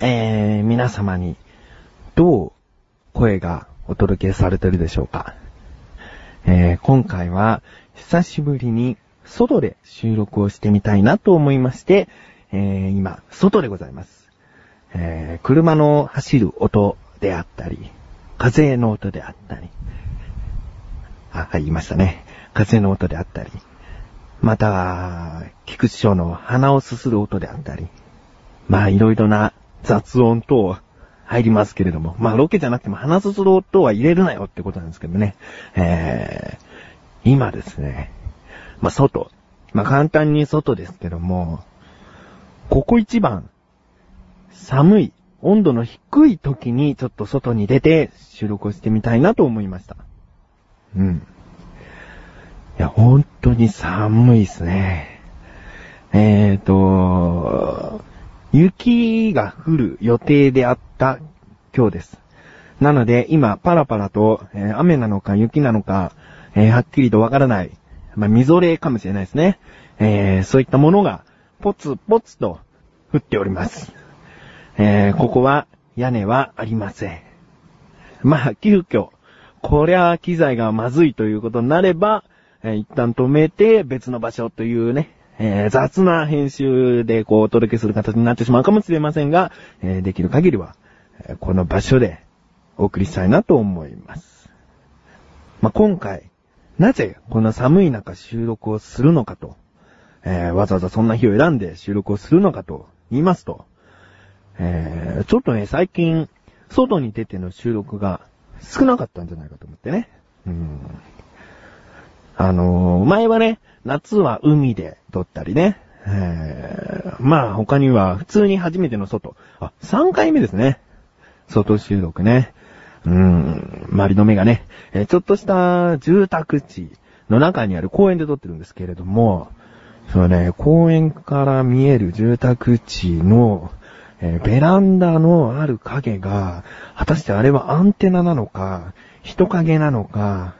えー、皆様に、どう声がお届けされてるでしょうか。えー、今回は、久しぶりに外で収録をしてみたいなと思いまして、えー、今、外でございます。えー、車の走る音であったり、風の音であったり、あ、はい、言いましたね。風の音であったり、または、菊池翔の鼻をすする音であったり、まあいろいろな雑音等入りますけれども、まあロケじゃなくても鼻すする音は入れるなよってことなんですけどね。えー、今ですね、まあ外、まあ簡単に外ですけども、ここ一番、寒い、温度の低い時にちょっと外に出て収録をしてみたいなと思いました。うん。いや、本当に寒いですね。えーと、雪が降る予定であった今日です。なので、今、パラパラと、えー、雨なのか雪なのか、えー、はっきりとわからない。まあ、みぞれかもしれないですね。えー、そういったものが、ポツポツと降っております。え、ここは、屋根はありません。まあ、急遽、こりゃ機材がまずいということになれば、え、一旦止めて別の場所というね、えー、雑な編集でこうお届けする形になってしまうかもしれませんが、えー、できる限りは、え、この場所でお送りしたいなと思います。まあ、今回、なぜこんな寒い中収録をするのかと、えわざわざそんな日を選んで収録をするのかと言いますと、えちょっとね、最近、外に出ての収録が少なかったんじゃないかと思ってね。うんあのー、前はね、夏は海で撮ったりね。え、まあ他には普通に初めての外。あ、3回目ですね。外収録ね。うーん、周りの目がね、えー、ちょっとした住宅地の中にある公園で撮ってるんですけれども、そうね、公園から見える住宅地の、えー、ベランダのある影が、果たしてあれはアンテナなのか、人影なのか、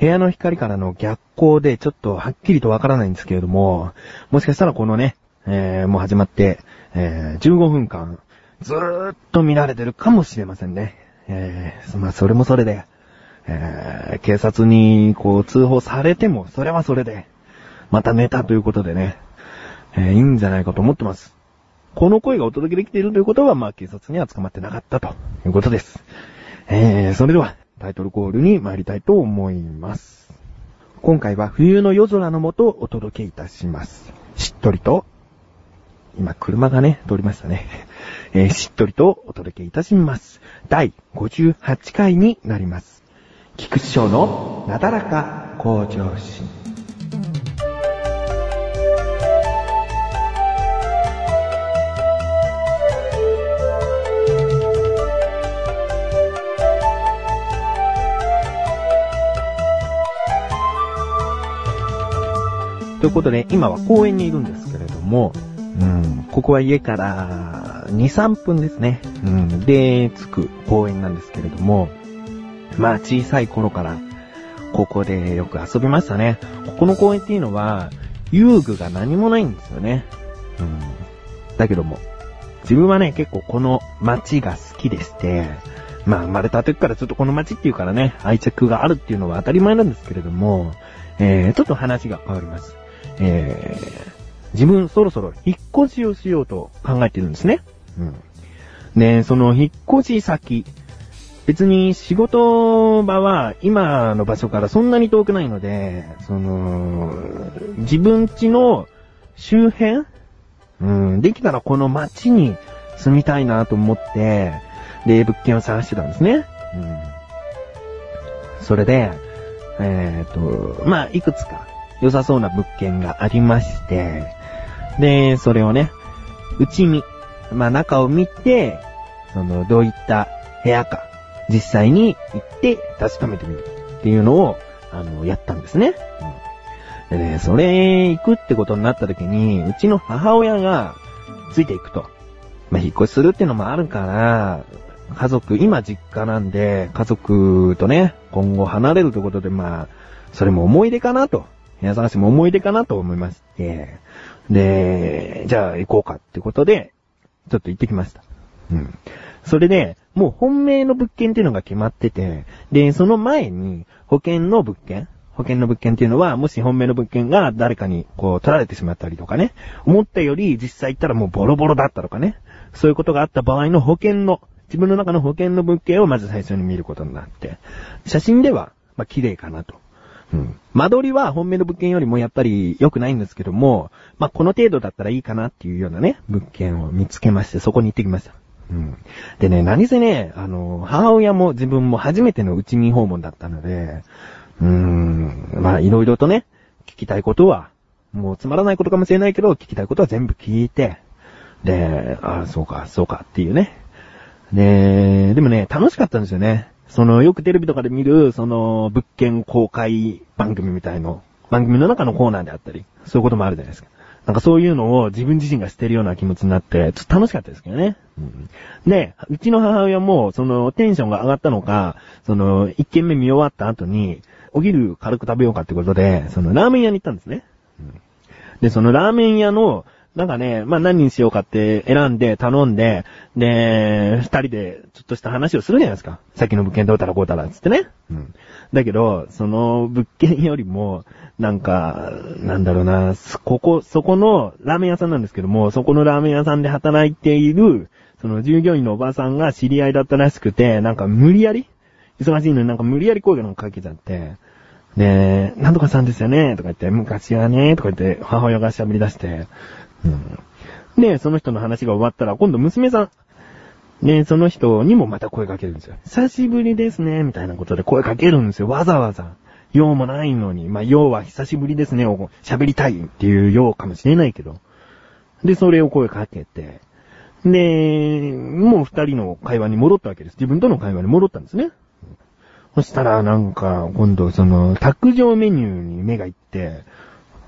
部屋の光からの逆光でちょっとはっきりとわからないんですけれども、もしかしたらこのね、えー、もう始まって、えー、15分間、ずーっと見られてるかもしれませんね。えー、まあ、それもそれで、えー、警察にこう通報されても、それはそれで、また寝たということでね、えー、いいんじゃないかと思ってます。この声がお届けできているということは、まあ、警察には捕まってなかったということです。えー、それでは、タイトルコールに参りたいと思います。今回は冬の夜空のもとお届けいたします。しっとりと、今車がね、通りましたね。えー、しっとりとお届けいたします。第58回になります。菊池賞のなだらか向上心。ということで、今は公園にいるんですけれども、うん、ここは家から2、3分ですね。うん、で、着く公園なんですけれども、まあ小さい頃から、ここでよく遊びましたね。ここの公園っていうのは、遊具が何もないんですよね。うん。だけども、自分はね、結構この街が好きでして、まあ生まれた時からずっとこの街っていうからね、愛着があるっていうのは当たり前なんですけれども、えー、ちょっと話が変わります。えー、自分そろそろ引っ越しをしようと考えてるんですね。うん。で、その引っ越し先、別に仕事場は今の場所からそんなに遠くないので、その、自分家の周辺うん、できたらこの街に住みたいなと思って、で、物件を探してたんですね。うん。それで、えっ、ー、と、まあ、いくつか良さそうな物件がありまして、で、それをね、うち見、まあ中を見て、その、どういった部屋か、実際に行って確かめてみるっていうのを、あの、やったんですね。うん、でね、それ行くってことになった時に、うちの母親がついていくと。まあ、引っ越しするってのもあるから、家族、今実家なんで、家族とね、今後離れるということで、まあ、それも思い出かなと。部屋探しも思い出かなと思いまして、で、じゃあ行こうかってことで、ちょっと行ってきました。うん。それで、もう本命の物件っていうのが決まってて、で、その前に保険の物件保険の物件っていうのは、もし本命の物件が誰かにこう取られてしまったりとかね、思ったより実際行ったらもうボロボロだったとかね、そういうことがあった場合の保険の、自分の中の保険の物件をまず最初に見ることになって、写真では、まあ綺麗かなと。うん。間取りは本命の物件よりもやっぱり良くないんですけども、まあこの程度だったらいいかなっていうようなね、物件を見つけまして、そこに行ってきました。うん。でね、何せね、あの、母親も自分も初めての内見訪問だったので、うーん、まあいろいろとね、聞きたいことは、もうつまらないことかもしれないけど、聞きたいことは全部聞いて、で、ああ、そうか、そうかっていうね。で、でもね、楽しかったんですよね。その、よくテレビとかで見る、その、物件公開番組みたいの、番組の中のコーナーであったり、そういうこともあるじゃないですか。なんかそういうのを自分自身がしてるような気持ちになって、ちょっと楽しかったですけどね。で、うちの母親も、その、テンションが上がったのか、その、一軒目見終わった後に、お昼軽く食べようかってことで、その、ラーメン屋に行ったんですね。で、そのラーメン屋の、なんかね、まあ何にしようかって選んで頼んで、で、二人でちょっとした話をするじゃないですか。さっきの物件どうたらこうたらつってね。うん。だけど、その物件よりも、なんか、なんだろうな、ここ、そこのラーメン屋さんなんですけども、そこのラーメン屋さんで働いている、その従業員のおばさんが知り合いだったらしくて、なんか無理やり忙しいのになんか無理やり声がかけちゃって、で、なんとかさんですよねとか言って、昔はねとか言って母親が喋り出して、うん。で、その人の話が終わったら、今度娘さん。ね、その人にもまた声かけるんですよ。久しぶりですね、みたいなことで声かけるんですよ。わざわざ。用もないのに。まあ、用は久しぶりですね、を喋りたいっていう用かもしれないけど。で、それを声かけて。で、もう二人の会話に戻ったわけです。自分との会話に戻ったんですね。そしたら、なんか、今度その、卓上メニューに目がいって、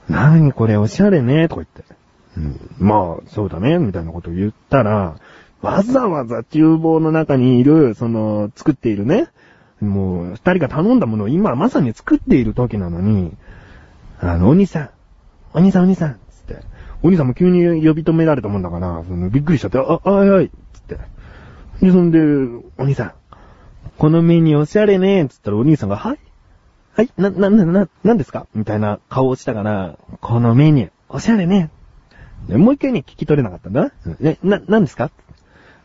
何これおしゃれね、とか言って。うん、まあ、そうだね、みたいなことを言ったら、わざわざ厨房の中にいる、その、作っているね、もう、二人が頼んだものを今まさに作っている時なのに、あの、お兄さん、お兄さんお兄さん、つって、お兄さんも急に呼び止められたもんだから、そのびっくりしちゃって、あ、はいはい、つって。で、そんで、お兄さん、このメニューおしゃれね、つったらお兄さんが、はいはいな、な、な、な、なんですかみたいな顔をしたから、このメニュー、おしゃれね、もう一回ね、聞き取れなかったんだな。え、な、何ですか？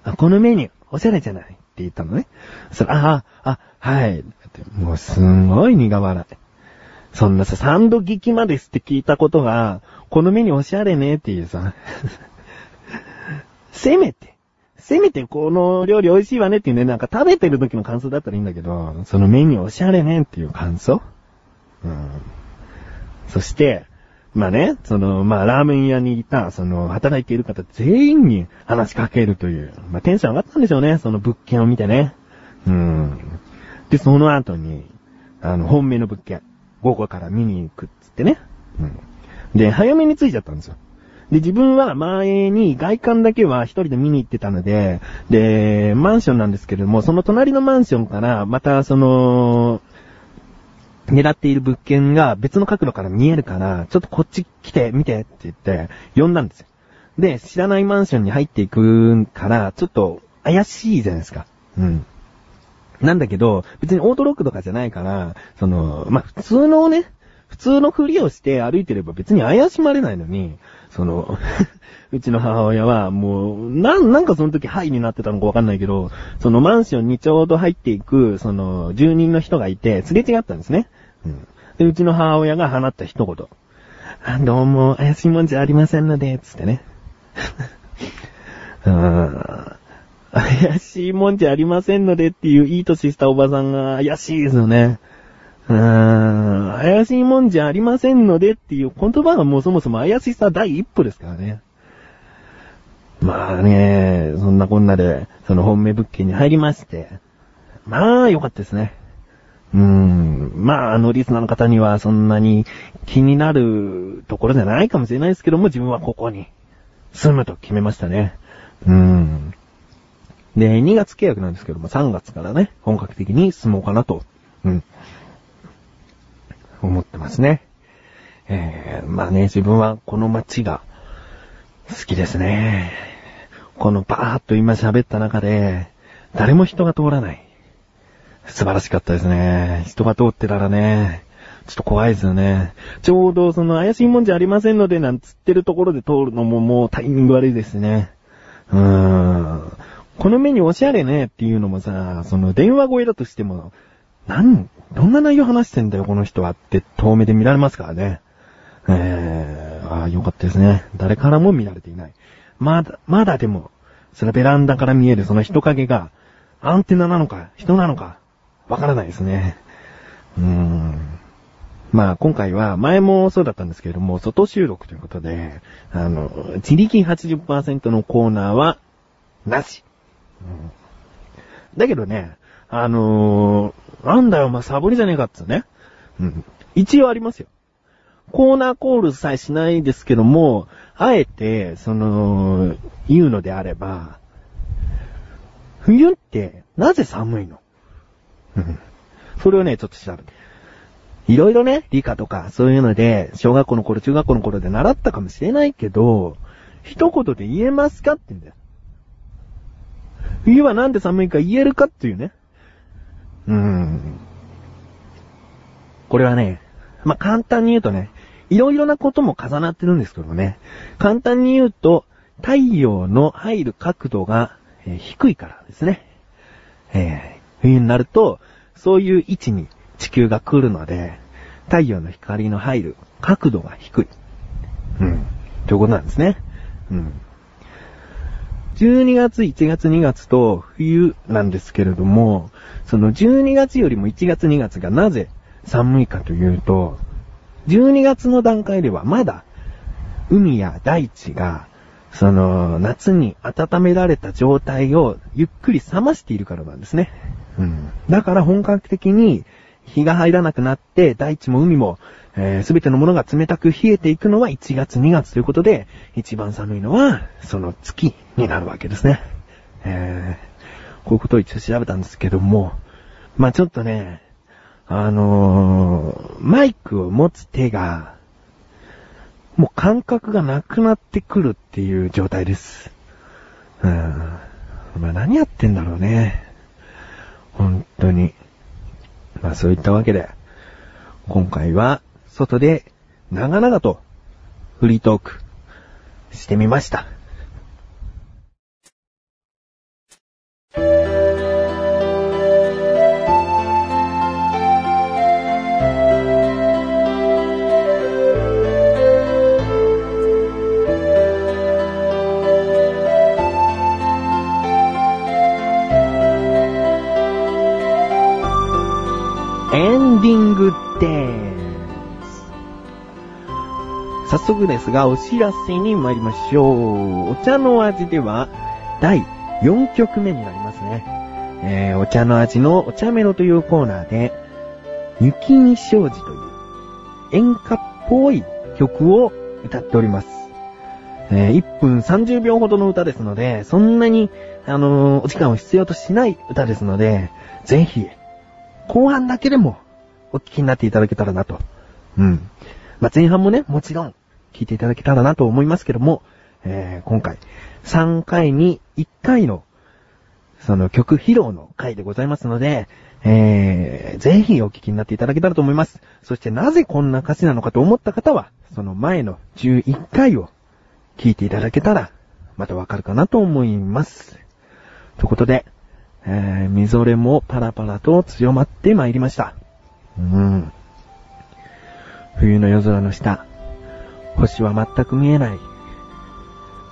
あこのメニュー、おしゃれじゃないって言ったのね。それ、あ、あ、はい。もうすんごい苦笑い。そんなさ、サンド聞きまですって聞いたことが、このメニューおしゃれねっていうさ、せめて、せめてこの料理美味しいわねっていうね、なんか食べてる時の感想だったらいいんだけど、そのメニューおしゃれねっていう感想？うん。そして、まあね、その、まあラーメン屋にいた、その、働いている方全員に話しかけるという、まあテンション上がったんでしょうね、その物件を見てね。うん。で、その後に、あの、本命の物件、午後から見に行くっつってね。うん。で、早めに着いちゃったんですよ。で、自分は前に外観だけは一人で見に行ってたので、で、マンションなんですけれども、その隣のマンションから、またその、狙っている物件が別の角度から見えるから、ちょっとこっち来て、見てって言って、呼んだんですよ。で、知らないマンションに入っていくから、ちょっと怪しいじゃないですか。うん。なんだけど、別にオートロックとかじゃないから、その、まあ、普通のね、普通のふりをして歩いてれば別に怪しまれないのに、その、うちの母親はもう、なん、なんかその時ハイになってたのかわかんないけど、そのマンションにちょうど入っていく、その、住人の人がいて、すれ違ったんですね。うん。で、うちの母親が放った一言。どうも、怪しいもんじゃありませんので、つってね。うん怪しいもんじゃありませんのでっていういい年したおばさんが怪しいですよね。うーん、怪しいもんじゃありませんのでっていう言葉がもうそもそも怪しさ第一歩ですからね。まあね、そんなこんなで、その本命物件に入りまして。まあ、良かったですね。うん。まあ、あの、リスナーの方にはそんなに気になるところじゃないかもしれないですけども、自分はここに住むと決めましたね。うん。で、2月契約なんですけども、3月からね、本格的に住もうかなと、うん。思ってますね。えー、まあね、自分はこの街が好きですね。このバーっと今喋った中で、誰も人が通らない。素晴らしかったですね。人が通ってたらね、ちょっと怖いですよね。ちょうどその怪しいもんじゃありませんのでなんつってるところで通るのももうタイミング悪いですね。うーん。この目におしゃれねっていうのもさ、その電話声だとしても、なん、どんな内容話してんだよこの人はって遠目で見られますからね。えー、ああ、よかったですね。誰からも見られていない。まだ、まだでも、そのベランダから見えるその人影が、アンテナなのか、人なのか、わからないですね。うーん。まあ今回は前もそうだったんですけれども、外収録ということで、あの、自力80%のコーナーは、なし。うん、だけどね、あのー、なんだよ、まあ、サボりじゃねえかっつね。うん。一応ありますよ。コーナーコールさえしないですけども、あえて、その、言うのであれば、冬ってなぜ寒いの？それをね、ちょっと調べて。いろいろね、理科とかそういうので、小学校の頃、中学校の頃で習ったかもしれないけど、一言で言えますかって言うんだよ。冬はなんで寒いか言えるかっていうね。うーん。これはね、まあ、簡単に言うとね、いろいろなことも重なってるんですけどね。簡単に言うと、太陽の入る角度が、えー、低いからですね。えー、冬になると、そういう位置に地球が来るので、太陽の光の入る角度が低い。うん。ということなんですね。うん。12月、1月、2月と冬なんですけれども、その12月よりも1月、2月がなぜ寒いかというと、12月の段階ではまだ海や大地がその夏に温められた状態をゆっくり冷ましているからなんですね。うん。だから本格的に日が入らなくなって、大地も海も、えー、てのものが冷たく冷えていくのは1月2月ということで、一番寒いのは、その月になるわけですね。えー、こういうことを一応調べたんですけども、まあちょっとね、あのー、マイクを持つ手が、もう感覚がなくなってくるっていう状態です。うん。まあ何やってんだろうね。本当に。まあそういったわけで、今回は外で長々とフリートークしてみました。速ですが、お知らせに参りましょう。お茶の味では、第4曲目になりますね。えー、お茶の味のお茶メロというコーナーで、雪見障子という演歌っぽい曲を歌っております。えー、1分30秒ほどの歌ですので、そんなに、あのー、お時間を必要としない歌ですので、ぜひ、後半だけでもお聞きになっていただけたらなと。うん。まあ、前半もね、もちろん、聞いていただけたらなと思いますけども、えー、今回、3回に1回の、その曲披露の回でございますので、えー、ぜひお聞きになっていただけたらと思います。そしてなぜこんな歌詞なのかと思った方は、その前の11回を聞いていただけたら、またわかるかなと思います。ということで、えー、みぞれもパラパラと強まってまいりました。うん。冬の夜空の下、星は全く見えない。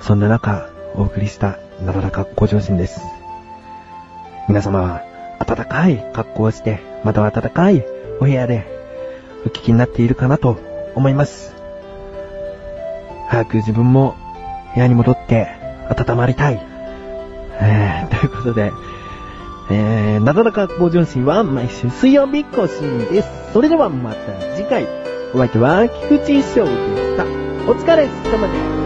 そんな中、お送りしたなだらか向上心です。皆様は、暖かい格好をして、または暖かいお部屋で、お聞きになっているかなと思います。早く自分も部屋に戻って温まりたい。えー、ということで、えー、なだらか向上心は毎週水曜日更新です。それではまた次回。お相手は菊池翔でした。お疲れ様です。